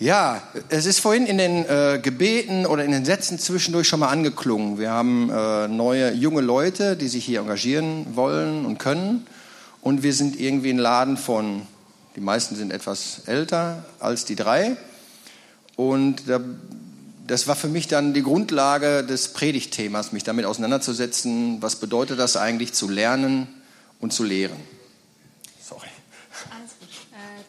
Ja, es ist vorhin in den äh, Gebeten oder in den Sätzen zwischendurch schon mal angeklungen. Wir haben äh, neue junge Leute, die sich hier engagieren wollen und können. Und wir sind irgendwie ein Laden von, die meisten sind etwas älter als die drei. Und da, das war für mich dann die Grundlage des Predigtthemas, mich damit auseinanderzusetzen. Was bedeutet das eigentlich zu lernen und zu lehren?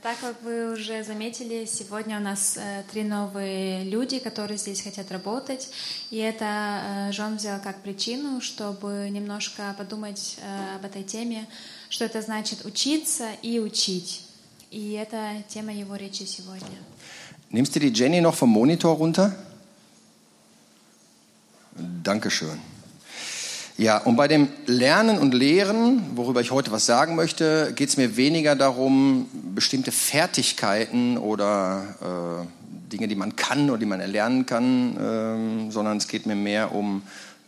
Так как вы уже заметили, сегодня у нас э, три новые люди, которые здесь хотят работать. И это э, Жон взял как причину, чтобы немножко подумать э, об этой теме, что это значит учиться и учить. И это тема его речи сегодня. Nimmst du die Jenny noch vom Monitor runter? Dankeschön. Ja, und bei dem Lernen und Lehren, worüber ich heute was sagen möchte, geht es mir weniger darum, bestimmte Fertigkeiten oder äh, Dinge, die man kann oder die man erlernen kann, äh, sondern es geht mir mehr um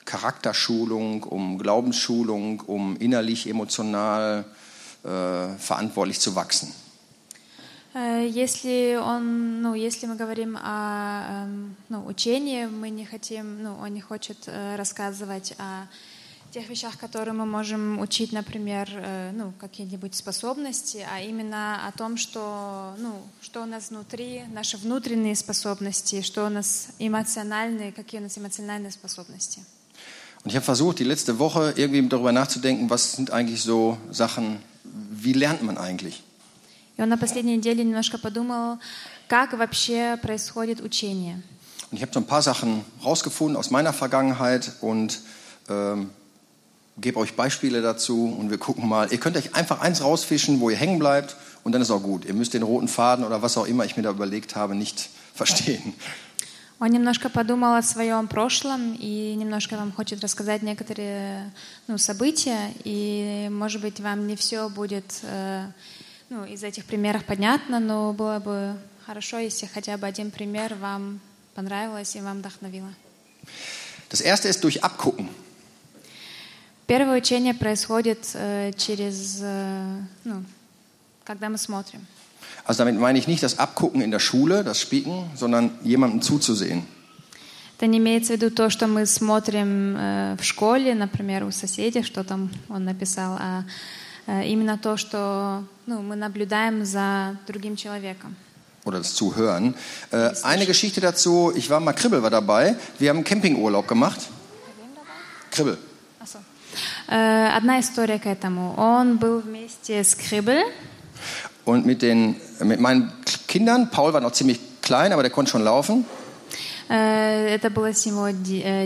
Charakterschulung, um Glaubensschulung, um innerlich, emotional äh, verantwortlich zu wachsen. Если он, ну, если мы говорим о ну, учении, мы не хотим, ну, он не хочет рассказывать о тех вещах, которые мы можем учить, например, э, ну, какие-нибудь способности, а именно о том, что, ну, что у нас внутри, наши внутренние способности, что у нас эмоциональные, какие у нас эмоциональные способности. Und ich habe versucht, die letzte Woche irgendwie darüber nachzudenken, was sind eigentlich so Sachen, wie lernt man eigentlich? И он на последней неделе немножко подумал, как вообще происходит учение. Und ich habe so ein paar Sachen rausgefunden aus meiner Vergangenheit und ähm, gebe euch Beispiele dazu und wir gucken mal. Ihr könnt euch einfach eins rausfischen, wo ihr hängen bleibt und dann ist auch gut. Ihr müsst den roten Faden oder was auch immer ich mir da überlegt habe nicht verstehen. Он немножко подумал о своем прошлом и немножко вам хочет рассказать некоторые ну, события. И, может быть, вам не все будет э, ну, из этих примеров понятно, но было бы хорошо, если хотя бы один пример вам понравилось и вам вдохновило. Das erste ist durch Abgucken. Первое учение происходит э, через, э, ну, когда мы смотрим. Also damit meine ich nicht das Abgucken in der Schule, das Spieken, sondern jemandem zuzusehen. Это не имеется в виду то, что мы смотрим э, в школе, например, у соседей, что там он написал, а э, именно то, что ну, мы наблюдаем за другим человеком. Oder das Zuhören. Äh, eine Geschichte dazu, ich war mal, Kribbel war dabei, wir haben einen Campingurlaub gemacht. Kribbel. Одна история к этому. Он был вместе с Kribbel. Und mit, den, mit meinen Kindern, Paul war noch ziemlich klein, aber der konnte schon laufen. Это было с его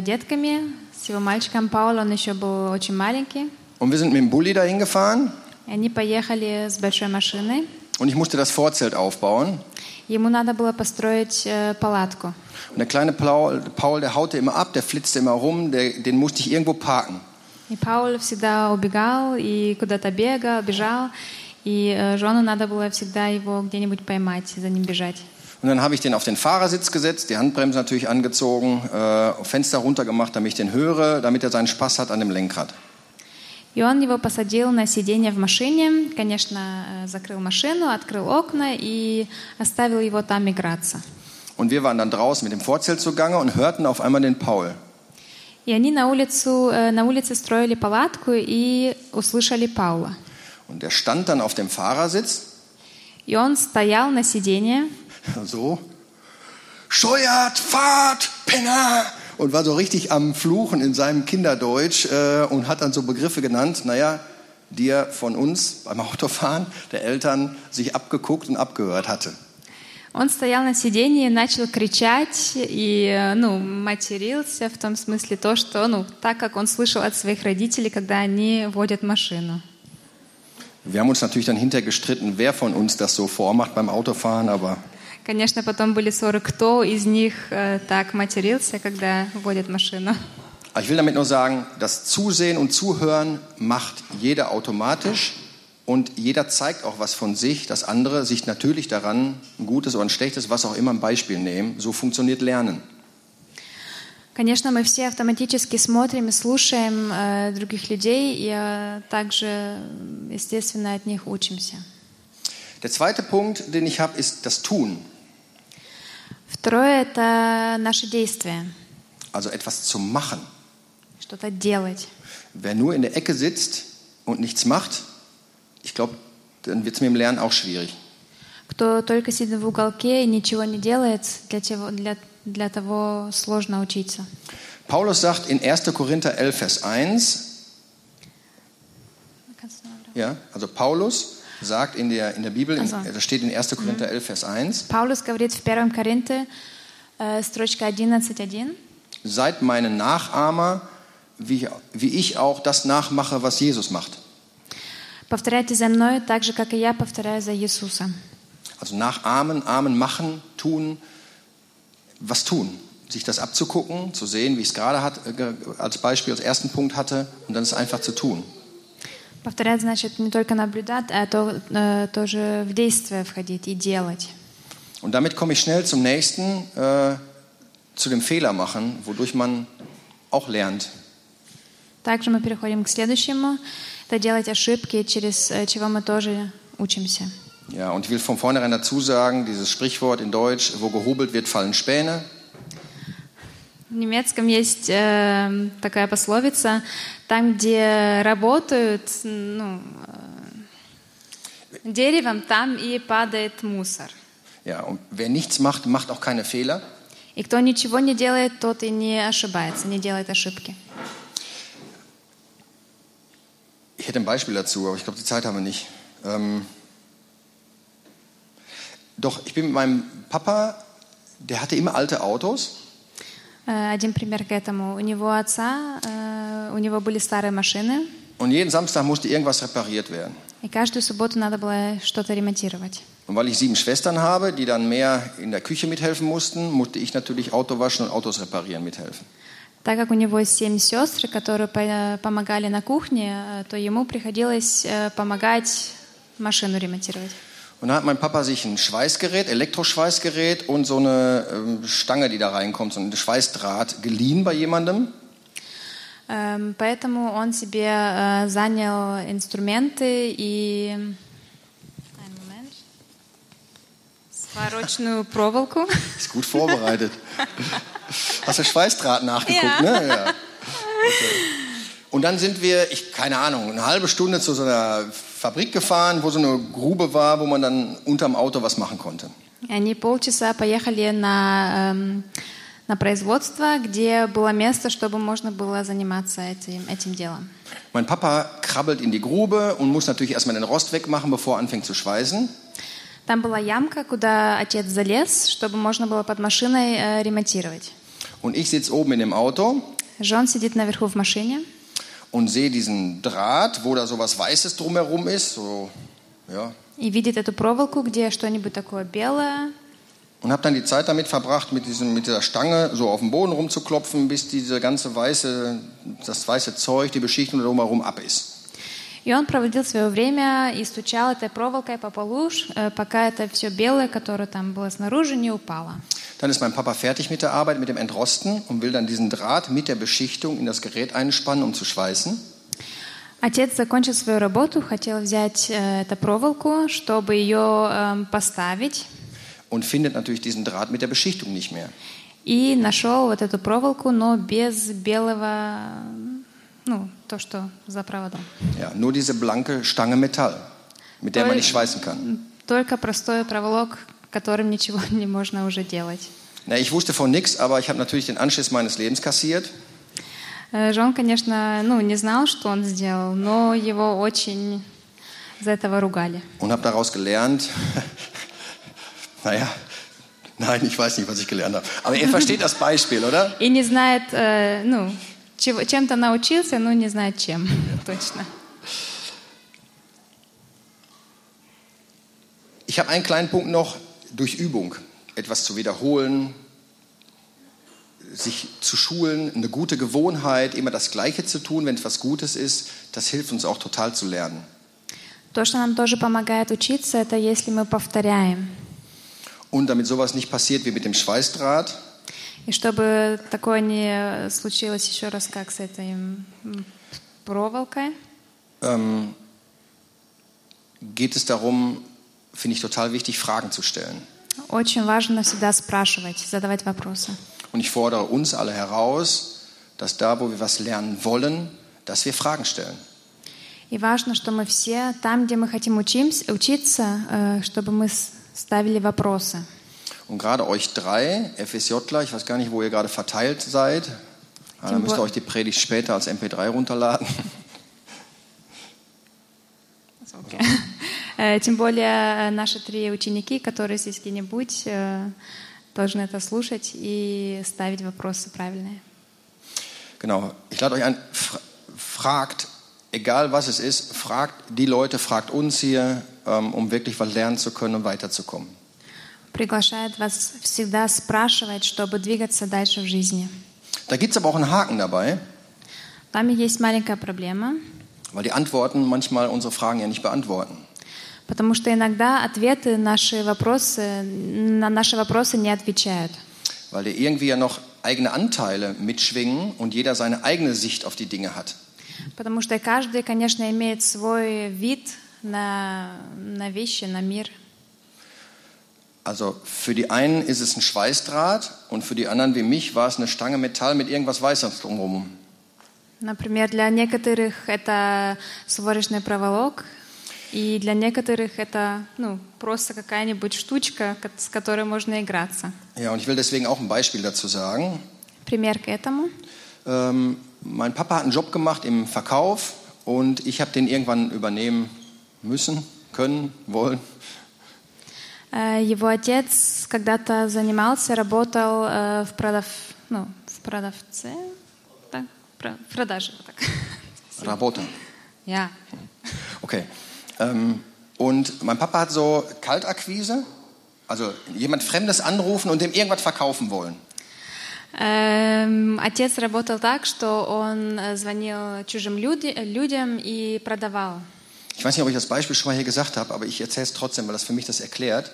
детками, с его мальчиком Паул, он еще был очень маленький. Und wir sind mit dem Bulli dahin gefahren. Они поехали с большой машиной. Und ich musste das Vorzelt aufbauen. Ему надо было построить палатку. Und der kleine Paul, Paul, der haute immer ab, der flitzte immer rum, der, den musste ich irgendwo parken. И Пауль всегда убегал и куда-то бегал, бежал, и Жону надо было всегда его где-нибудь поймать, за ним бежать. Und dann habe ich den auf den Fahrersitz gesetzt, die Handbremse natürlich angezogen, äh, Fenster runtergemacht, damit ich den höre, damit er seinen Spaß hat an dem Lenkrad. И он его посадил на сиденье в машине, конечно, закрыл машину, открыл окна и оставил его там играться. Und wir waren dann draußen mit dem Vorzelt zugange und hörten auf einmal den Paul. И они на, улицу, на улице строили палатку и услышали Паула. Und er stand dann auf dem Fahrersitz. И он стоял на сиденье. So. Steuert, fahrt, Penner! Und war so richtig am Fluchen in seinem Kinderdeutsch äh, und hat dann so Begriffe genannt, naja, die er von uns beim Autofahren der Eltern sich abgeguckt und abgehört hatte. Он стоял на сиденье и начал кричать и ну, матерился в том смысле то, что ну, так как он слышал от своих родителей, когда они водят машину. Wir haben uns natürlich dann hinterher gestritten, wer von uns das so vormacht beim Autofahren, aber Конечно, потом были ссоры, кто из них э, так матерился, когда водят машину. ich will damit nur sagen, das Zusehen und Zuhören macht jeder automatisch und jeder zeigt auch was von sich, dass andere sich natürlich daran ein gutes oder ein schlechtes, was auch immer, ein Beispiel nehmen. So funktioniert Lernen. Конечно, мы все автоматически смотрим и слушаем э, других людей, и э, также, естественно, от них учимся. Der zweite Punkt, den ich habe, ist das Tun. Второе – это наши действия, Also etwas zu machen. что-то делать. Wer nur in der Ecke sitzt und nichts macht, ich glaube, dann wird es mit dem Lernen auch schwierig. Кто только сидит в уголке и ничего не делает, для, чего, для, для того сложно учиться. Paulus sagt in 1. Korinther 11, Vers 1, ja, also Paulus sagt in der, in der Bibel, in, Also. das steht in 1. Korinther 11, Vers 1, Паулус говорит в 1 Коринте, э, строчка 11.1. seid meine Nachahmer, wie, wie ich auch das nachmache, was Jesus macht. Повторяйте за мной так же, как и я повторяю за Иисуса. Also nachahmen, ahmen, machen, tun, was tun. Sich das abzugucken, zu sehen, wie ich es gerade hat, äh, als Beispiel, als ersten Punkt hatte, und dann es einfach zu tun. Повторять значит не только наблюдать, а то, э, тоже в действие входить и делать. Und damit komme ich schnell zum nächsten, äh, zu dem Fehler machen, wodurch man auch lernt. Также мы переходим к следующему. Это делать ошибки, через э, чего мы тоже учимся. Ja, und ich will von vornherein dazu sagen, dieses Sprichwort in Deutsch, wo gehobelt wird, fallen Späne. В немецком есть э, такая пословица, там, где работают ну, э, деревом, там и падает мусор. Ja, und wer nichts macht, macht auch keine Fehler. И кто ничего не делает, тот и не ошибается, не делает ошибки. Ich hätte ein Beispiel dazu, aber ich glaube, die Zeit haben wir nicht. Ähm, doch, ich bin mit meinem Papa, der hatte immer alte Autos. Э, Один пример к этому. У него отца, э, у него были старые машины, Und jeden Samstag musste irgendwas repariert werden. и каждую субботу надо было что-то ремонтировать. Und weil ich sieben Schwestern habe, die dann mehr in der Küche mithelfen mussten, musste ich natürlich Auto waschen und Autos reparieren mithelfen. Так как у него семь сестр, которые по- помогали на кухне, э, то ему приходилось э, помогать машину ремонтировать. Und dann hat mein Papa sich ein Schweißgerät, Elektroschweißgerät und so eine ähm, Stange, die da reinkommt, so ein Schweißdraht geliehen bei jemandem. Эм, Поэтому он себе э, занял инструменты и Ist gut vorbereitet. Hast du Schweißdraht nachgeguckt, Ja. ne? Ja. Okay. Und dann sind wir, ich keine Ahnung, eine halbe Stunde zu so einer Fabrik gefahren, wo so eine Grube war, wo man dann unterm Auto was machen konnte. И Они полчаса поехали на, эм, на производство, где было место, чтобы можно было заниматься этим, этим делом. Mein Papa krabbelt in die Grube und muss natürlich erstmal den Rost wegmachen, bevor er anfängt zu schweißen. Там была ямка, куда отец залез, чтобы можно было под машиной э, ремонтировать. Und ich sitze oben in dem Auto Жон сидит наверху в машине und sehe diesen Draht, wo da so was Weißes drumherum ist, so, ja. и видит эту проволоку, где что-нибудь такое белое. Und habe dann die Zeit damit verbracht, mit, diesem, mit dieser Stange so auf dem Boden rumzuklopfen, bis diese ganze weiße, das weiße Zeug, die Beschichtung drumherum ab ist. И он проводил свое время и стучал этой проволокой по полу, э, пока это все белое, которое там было снаружи, не упало. Dann ist mein Papa fertig mit der Arbeit, mit dem Entrosten und will dann diesen Draht mit der Beschichtung in das Gerät einspannen, um zu schweißen. Отец закончил свою работу, хотел взять э, эту проволоку, чтобы ее эм, поставить, Und findet natürlich diesen Draht mit der Beschichtung nicht mehr. и нашел вот эту проволоку, но без белого, ну, то, что за проводом. Ja, nur diese blanke Stange Metall, mit der man nicht schweißen kann. Только простой проволок, которым ничего не можно уже делать. Na, ich wusste von nichts, aber ich habe natürlich den Anschiss meines Lebens kassiert. Э, Жон, конечно, ну, не знал, что он сделал, но его очень за этого ругали. und habe daraus gelernt, naja, nein, ich weiß nicht, was ich gelernt habe. Aber ihr versteht das Beispiel, oder? И не знает, э, ну, чем-то научился, но не знает чем точно. Ich habe einen kleinen Punkt noch, durch Übung etwas zu wiederholen, sich zu schulen, eine gute Gewohnheit, immer das Gleiche zu tun, wenn es was Gutes ist, das hilft uns auch total zu lernen. То, что нам тоже помогает учиться, это если мы повторяем. Und damit sowas nicht passiert wie mit dem Schweißdraht, И чтобы такое не случилось еще раз, как с этой проволокой, ähm, geht es darum, finde ich total wichtig, Fragen zu stellen. Очень важно всегда спрашивать, задавать вопросы. Und ich fordere uns alle heraus, dass da, wo wir was lernen wollen, dass wir Fragen stellen. И важно, что мы все там, где мы хотим учимся, учиться, э, чтобы мы ставили вопросы. Und gerade euch drei, FSJler, ich weiß gar nicht, wo ihr gerade verteilt seid, ah, dann müsst ihr euch die Predigt später als MP3 runterladen. Э, Тем более э, наши три ученики, которые здесь где-нибудь, э, должны это слушать и ставить вопросы правильные. Genau, ich lade euch ein, fra- fragt, egal was es ist, fragt die Leute, fragt uns hier, ähm, um wirklich was lernen zu können und weiterzukommen. Приглашает вас всегда спрашивать, чтобы двигаться дальше в жизни. Da gibt es aber auch einen Haken dabei, Там есть маленькая проблема, weil die Antworten manchmal unsere Fragen ja nicht beantworten. потому что иногда ответы наши вопросы, на наши вопросы не отвечают. Weil da irgendwie ja noch eigene Anteile mitschwingen und jeder seine eigene Sicht auf die Dinge hat. Потому что каждый, конечно, имеет свой вид на, на вещи, на мир. Also für die einen ist es ein Schweißdraht und für die anderen wie mich war es eine Stange Metall mit irgendwas Weißes drumherum. Например, для некоторых это сварочный проволок, и для некоторых это ну, просто какая-нибудь штучка, ко- с которой можно играться. Ja, und ich will deswegen auch ein Beispiel dazu sagen. Пример к этому. Ähm, mein Papa hat einen Job gemacht im Verkauf und ich habe den irgendwann übernehmen müssen, können, wollen. Э, Его отец когда-то занимался, работал э, в, продав... ну, в продавце, так, в продаже. вот так. Rabota. Ja. Okay. Ähm, und mein Papa hat so Kaltakquise, also jemand Fremdes anrufen und dem irgendwas verkaufen wollen. Эм, Отец работал так, что он э, звонил чужим людям и продавал. Ich weiß nicht, ob ich das Beispiel schon mal hier gesagt habe, aber ich erzähle es trotzdem, weil das für mich das erklärt.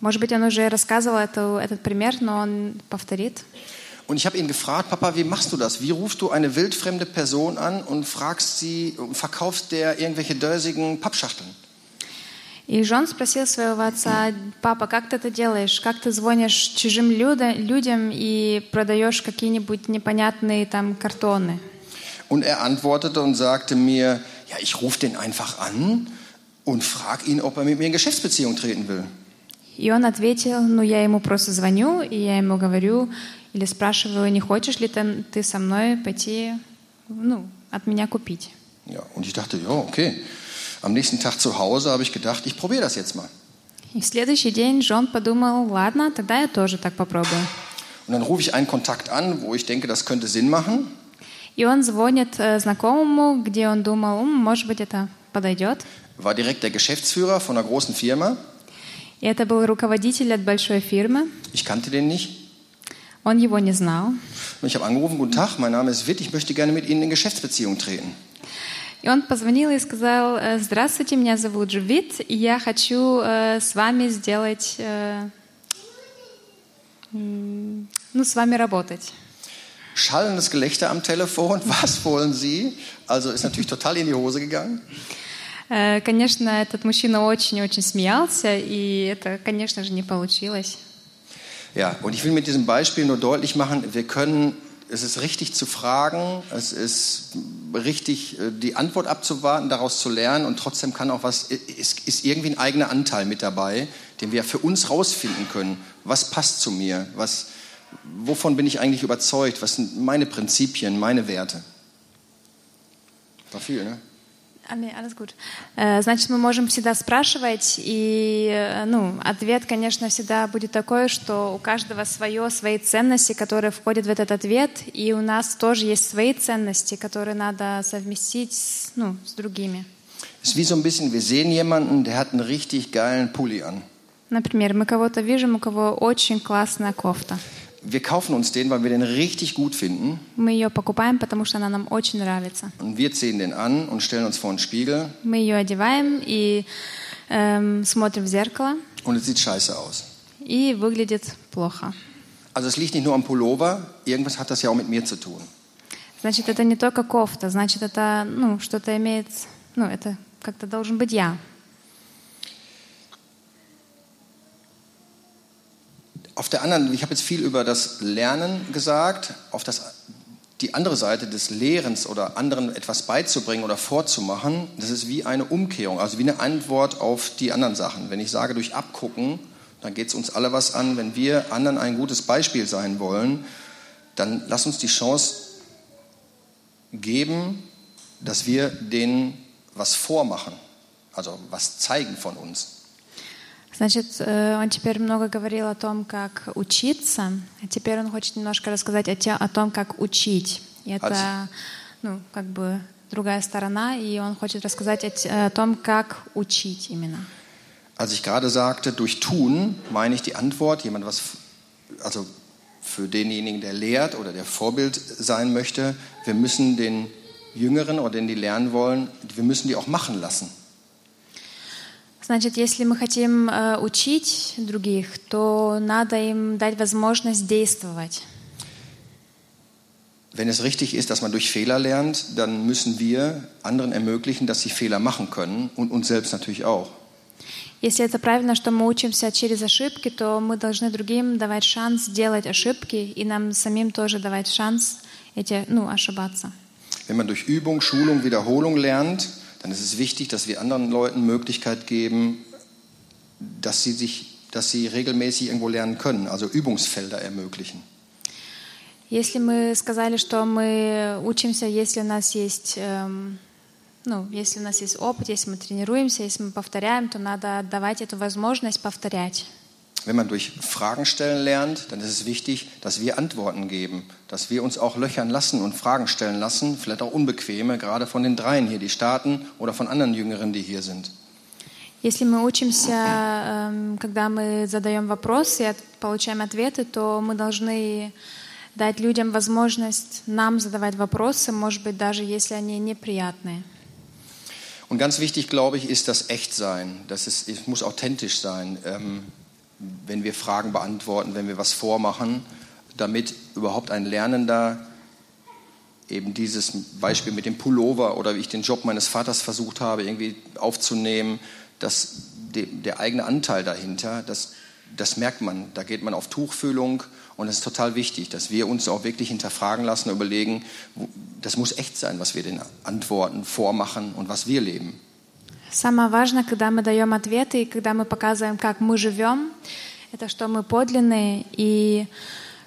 Может быть, он уже рассказывал эту- этот пример, но он повторит. Und ich habe ihn gefragt, Papa, wie machst du das? Wie rufst du eine wildfremde Person an und fragst sie, und verkaufst der irgendwelche dörsigen Pappschachteln? И Жон спросил своего отца, папа, как ты это делаешь? Как ты звонишь чужим люда- людям и продаешь какие-нибудь непонятные там картоны? Und er antwortete und sagte mir, ja, ich rufe den einfach an und frage ihn, ob er mit mir in Geschäftsbeziehung treten will. И он ответил, ну я ему просто звоню, и я ему говорю или спрашиваю, не хочешь ли ты, ты со мной пойти, ну, от меня купить? Ja, und ich dachte, ja, okay. Am nächsten Tag zu Hause habe ich gedacht, ich probiere das jetzt mal. И в следующий день Джон подумал, ладно, тогда я тоже так попробую. Und dann rufe ich einen Kontakt an, wo ich denke, das könnte Sinn machen. И он звонит э, знакомому, где он думал, «М, может быть, это подойдет. War direkt der Geschäftsführer von einer großen Firma. И это был руководитель от большой фирмы. Ich kannte den nicht. Он его не знал. Und ich habe angerufen, guten Tag, mein Name ist Witt, ich möchte gerne mit Ihnen in Geschäftsbeziehung treten. И он позвонил и сказал, «Э, здравствуйте, меня зовут Джувит, и я хочу э, с вами сделать, э, ну, с вами работать. Schallendes Gelächter am Telefon, was wollen Sie? Also ist natürlich total in die Hose gegangen. Э, Конечно, этот мужчина очень-очень смеялся, и это, конечно же, не получилось. Ja, und ich will mit diesem Beispiel nur deutlich machen, wir können, es ist richtig zu fragen, es ist richtig, äh, die Antwort abzuwarten, daraus zu lernen und trotzdem kann auch was, ist, ist irgendwie ein eigener Anteil mit dabei, den wir für uns rausfinden können. Was passt zu mir? Was, Wovon bin ich eigentlich überzeugt? Was sind meine Prinzipien, meine Werte? War viel, ne? А, не, alles gut. Э, Значит, мы можем всегда спрашивать, и э, ну, ответ, конечно, всегда будет такой, что у каждого свое, свои ценности, которые входят в этот ответ, и у нас тоже есть свои ценности, которые надо совместить с, ну, с другими. Ist wie so ein bisschen, wir sehen jemanden, der hat einen richtig geilen Pulli an. Например, мы кого-то видим, у кого очень классная кофта. Wir kaufen uns den, weil wir den richtig gut finden. Мы ее покупаем, потому что она нам очень нравится. Und wir ziehen den an und stellen uns vor einen Spiegel Мы ее одеваем и эм, смотрим в зеркало, und es sieht scheiße aus. и выглядит плохо. Also es liegt nicht nur am Pullover, irgendwas hat das ja auch mit mir zu tun. Значит, это не только кофта, значит, это ну, что-то имеет, ну, это как-то должен быть я. Auf der anderen, ich habe jetzt viel über das Lernen gesagt, auf das, die andere Seite des Lehrens oder anderen etwas beizubringen oder vorzumachen, das ist wie eine Umkehrung, also wie eine Antwort auf die anderen Sachen. Wenn ich sage, durch Abgucken, dann geht es uns alle was an. Wenn wir anderen ein gutes Beispiel sein wollen, dann lass uns die Chance geben, dass wir denen was vormachen, also was zeigen von uns. Значит, э, он теперь много говорил о том, как учиться, а теперь он хочет немножко рассказать о, те, о том, как учить. И это, ну, как бы другая сторона, и он хочет рассказать о, о том, как учить именно. Als ich gerade sagte, durch Tun, meine ich die Antwort, jemand was, also für denjenigen, der lehrt oder der Vorbild sein möchte, wir müssen den Jüngeren oder den die lernen wollen, wir müssen die auch machen lassen. Значит, если мы хотим э, учить других, то надо им дать возможность действовать. Wenn es richtig ist, dass man durch Fehler lernt, dann müssen wir anderen ermöglichen, dass sie Fehler machen können und uns selbst natürlich auch. Если это правильно, что мы учимся через ошибки, то мы должны другим давать шанс делать ошибки и нам самим тоже давать шанс эти, ну, ошибаться. Wenn man durch Übung, Schulung, Wiederholung lernt, dann ist es wichtig, dass wir anderen Leuten Möglichkeit geben, dass sie, sich, dass sie regelmäßig irgendwo lernen können, also Übungsfelder ermöglichen. Если мы сказали, что мы учимся, если у нас есть, эм, ну, если у нас есть опыт, если мы тренируемся, если мы повторяем, то надо отдавать эту возможность повторять. Wenn man durch Fragen stellen lernt, dann ist es wichtig, dass wir Antworten geben, dass wir uns auch löchern lassen und Fragen stellen lassen, vielleicht auch unbequeme, gerade von den dreien hier, die starten oder von anderen Jüngeren, die hier sind. Если мы учимся, когда мы задаем вопросы и получаем ответы, то мы должны дать людям возможность нам задавать вопросы, может быть, даже если они неприятные. Und ganz wichtig, glaube ich, ist das Echtsein. Das ist, es muss authentisch sein. Ähm, wenn wir Fragen beantworten, wenn wir was vormachen, damit überhaupt ein Lernender eben dieses Beispiel mit dem Pullover oder wie ich den Job meines Vaters versucht habe, irgendwie aufzunehmen, dass der eigene Anteil dahinter, das, das merkt man, da geht man auf Tuchfühlung und es ist total wichtig, dass wir uns auch wirklich hinterfragen lassen, überlegen, das muss echt sein, was wir den Antworten vormachen und was wir leben. Самое важное, когда мы даем ответы и когда мы показываем, как мы живем, это что мы подлинные и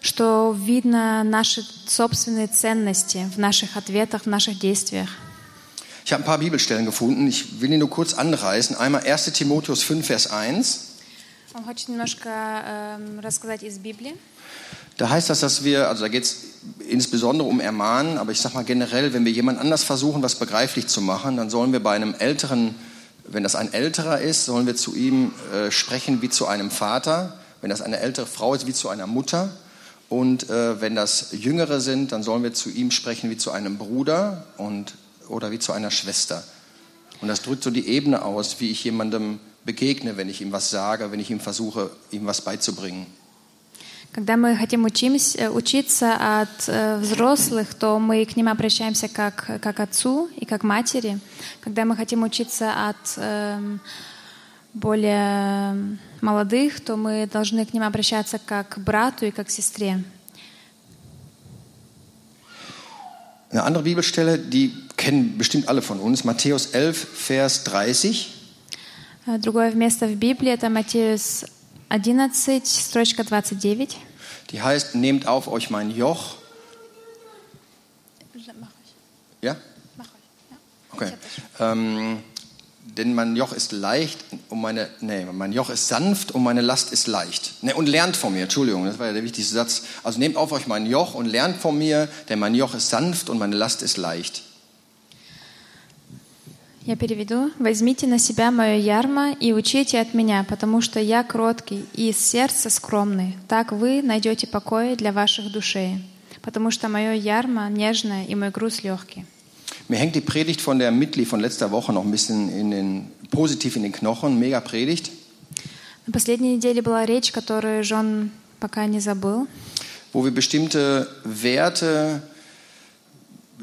что видно наши собственные ценности в наших ответах, в наших действиях. Ich habe ein paar Bibelstellen gefunden. Ich will die nur kurz anreißen. Einmal 1 Timotheus 5, Vers 1. Он хочет немножко äh, рассказать из Библии. Da heißt das, dass wir, also da geht es insbesondere um Ermahnen, aber ich sage mal generell, wenn wir jemand anders versuchen, was begreiflich zu machen, dann sollen wir bei einem älteren wenn das ein älterer ist, sollen wir zu ihm äh, sprechen wie zu einem Vater. Wenn das eine ältere Frau ist, wie zu einer Mutter. Und äh, wenn das Jüngere sind, dann sollen wir zu ihm sprechen wie zu einem Bruder und, oder wie zu einer Schwester. Und das drückt so die Ebene aus, wie ich jemandem begegne, wenn ich ihm was sage, wenn ich ihm versuche, ihm was beizubringen. Когда мы хотим учимся, учиться от э, взрослых, то мы к ним обращаемся как, как отцу и как матери. Когда мы хотим учиться от э, более молодых, то мы должны к ним обращаться как к брату и как к сестре. Eine andere Bibelstelle, die kennen bestimmt alle von uns, Matthäus 11, Vers 30. Другое место в Библии это Матфеус 11, строчка 29. Die heißt, nehmt auf euch mein Joch. Ja? Okay. Ähm, denn mein Joch ist leicht und meine, nee, mein Joch ist sanft und meine Last ist leicht. Nee, und lernt von mir, Entschuldigung, das war ja der wichtigste Satz. Also nehmt auf euch mein Joch und lernt von mir, denn mein Joch ist sanft und meine Last ist leicht. Я переведу. «Возьмите на себя мое ярмо и учите от меня, потому что я кроткий и из сердца скромный. Так вы найдете покой для ваших душей, потому что мое ярмо нежное и мой груз легкий». Mir hängt die Predigt von der Mitli von letzter Woche noch ein bisschen in den, positiv in den Knochen. Mega Predigt. На последней неделе была речь, которую Жон пока не забыл. Wo wir bestimmte Werte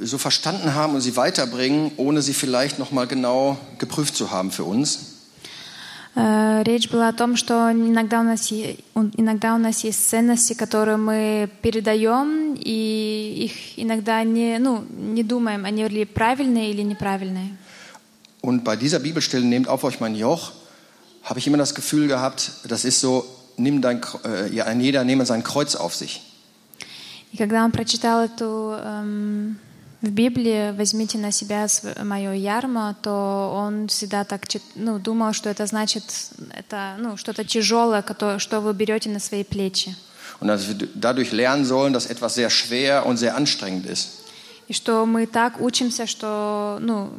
so verstanden haben und sie weiterbringen, ohne sie vielleicht noch mal genau geprüft zu haben für uns. Э, Речь была о том, что иногда у нас, е- он- иногда у нас есть ценности, которые мы передаем, и их иногда не, ну, не думаем, они ли правильные или неправильные. Und bei dieser Bibelstelle, nehmt auf euch mein Joch, habe ich immer das Gefühl gehabt, das ist so, nimm dein, Kr- äh, ja, ein jeder nehme sein Kreuz auf sich. И когда он прочитал эту эм, в Библии «возьмите на себя мое ярмо», то он всегда так ну, думал, что это значит это, ну, что-то тяжелое, кото- что вы берете на свои плечи. Und dass wir dadurch lernen sollen, dass etwas sehr schwer und sehr anstrengend ist. И что мы так учимся, что ну,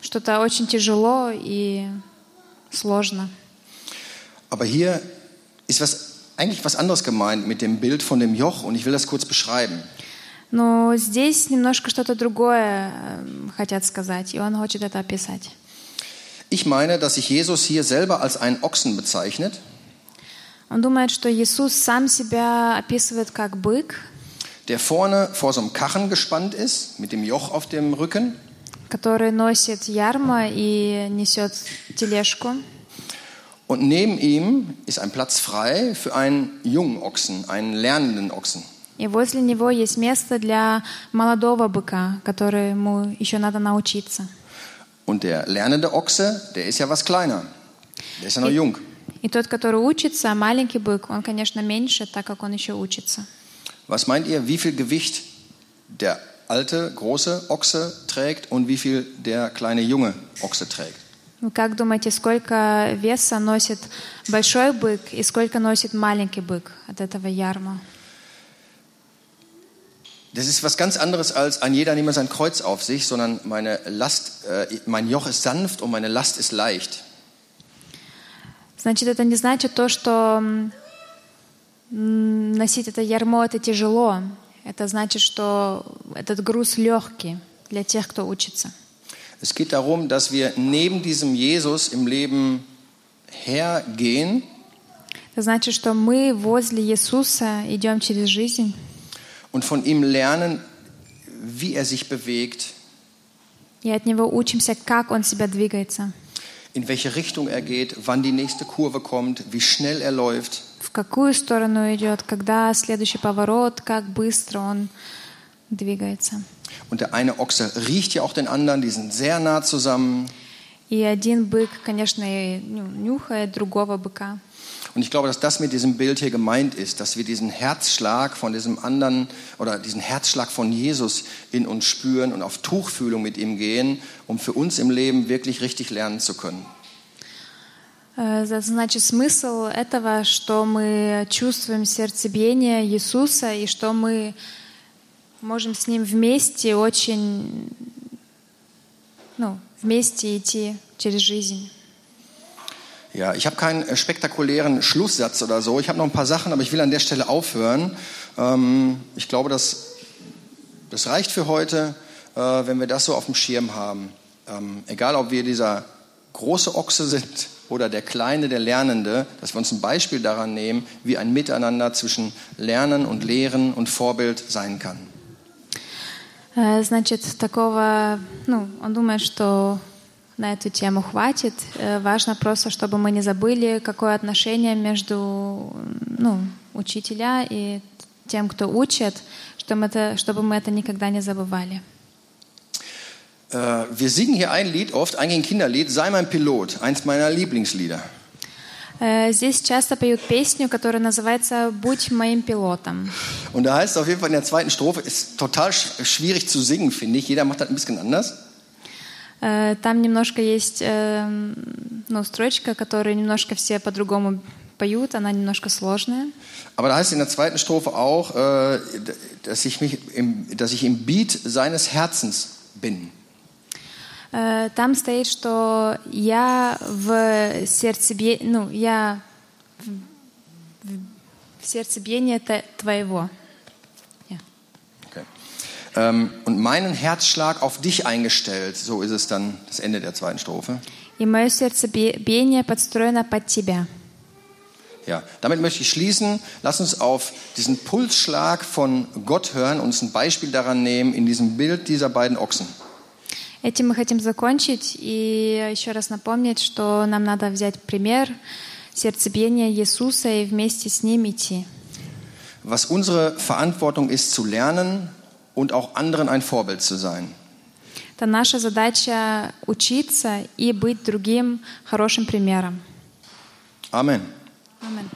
что-то очень тяжело и сложно. Aber hier ist was, eigentlich was anderes gemeint mit dem Bild von dem Joch und ich will das kurz beschreiben. Но здесь немножко что-то другое эм, хотят сказать, и он хочет это описать. Ich meine, dass sich Jesus hier selber als einen Ochsen bezeichnet, Он думает, что Иисус сам себя описывает как бык, der vorne vor so einem Karren gespannt ist, mit dem Joch auf dem Rücken. который носит ярмо и несет тележку. Und neben ihm ist ein Platz frei für einen jungen Ochsen, einen lernenden Ochsen. И возле него есть место для молодого быка, которому еще надо научиться. Und der lernende Ochse, der ist ja was kleiner. Der ist ja noch jung. И тот, который учится, маленький бык, он, конечно, меньше, так как он еще учится. Was meint ihr, wie viel Gewicht der alte, große Ochse trägt und wie viel der kleine, junge Ochse trägt? Вы как думаете, сколько веса носит большой бык и сколько носит маленький бык от этого ярма? Das ist was ganz anderes als ein jeder nehme sein Kreuz auf sich, sondern meine Last, äh, mein Joch ist sanft und meine Last ist leicht. Значит, это не значит то, что м, носить это ярмо это тяжело. Это значит, что этот груз легкий для тех, кто учится. Es geht darum, dass wir neben diesem Jesus im Leben hergehen Это значит, что мы возле Иисуса идем через жизнь und von ihm lernen, wie er sich bewegt, и от Него учимся, как Он себя двигается, in welche Richtung er geht, wann die nächste Kurve kommt, wie schnell er läuft. в какую сторону идет, когда следующий поворот, как быстро Он двигается. Und der eine Ochse riecht ja auch den anderen, die sind sehr nah zusammen. И один бык, конечно, и, ну, нюхает другого быка. Und ich glaube, dass das mit diesem Bild hier gemeint ist, dass wir diesen Herzschlag von diesem anderen oder diesen Herzschlag von Jesus in uns spüren und auf Tuchfühlung mit ihm gehen, um für uns im Leben wirklich richtig lernen zu können. Э, за- Значит, смысл этого, что мы чувствуем сердцебиение Иисуса и что мы можем с Ним вместе очень, ну, вместе идти через жизнь. Ja, ich habe keinen äh, spektakulären Schlusssatz oder so. Ich habe noch ein paar Sachen, aber ich will an der Stelle aufhören. Ähm, ich glaube, das, das reicht für heute, äh, wenn wir das so auf dem Schirm haben. Ähm, egal, ob wir dieser große Ochse sind oder der kleine, der Lernende, dass wir uns ein Beispiel daran nehmen, wie ein Miteinander zwischen Lernen und Lehren und Vorbild sein kann. Э, Значит, такого, ну, он думает, что на эту тему хватит. Э, Важно просто, чтобы мы не забыли, какое отношение между ну, учителя и тем, кто учит, чтобы это, чтобы мы это никогда не забывали. Äh, wir singen hier ein Lied oft, eigentlich ein Kinderlied, Sei mein Pilot, eins meiner Lieblingslieder. Э, Здесь часто поют песню, которая называется «Будь моим пилотом». Und da heißt es auf jeden Fall in der zweiten Strophe, ist total sch schwierig zu singen, finde ich. Jeder macht das ein bisschen anders. Э, Там немножко есть э, ну, строчка, которую немножко все по-другому поют, она немножко сложная. Aber da heißt in der zweiten Strophe auch, äh, dass, ich mich im, dass ich im Beat seines Herzens bin. Э, Там стоит, что я в сердцебе... ну, я в, сердцебиении твоего. Ja. Okay. Ähm, und meinen Herzschlag auf dich eingestellt, so ist es dann das Ende der zweiten Strophe. И мое сердцебиение подстроено под тебя. Ja, damit möchte ich schließen. Lass uns auf diesen Pulsschlag von Gott hören und uns ein Beispiel daran nehmen in diesem Bild dieser beiden Ochsen. Этим мы хотим закончить и еще раз напомнить, что нам надо взять пример сердцебиения Иисуса и вместе с ним идти. Was unsere Verantwortung ist, zu lernen und auch anderen ein Vorbild zu sein. Это наша задача учиться и быть другим хорошим примером. Amen. Amen.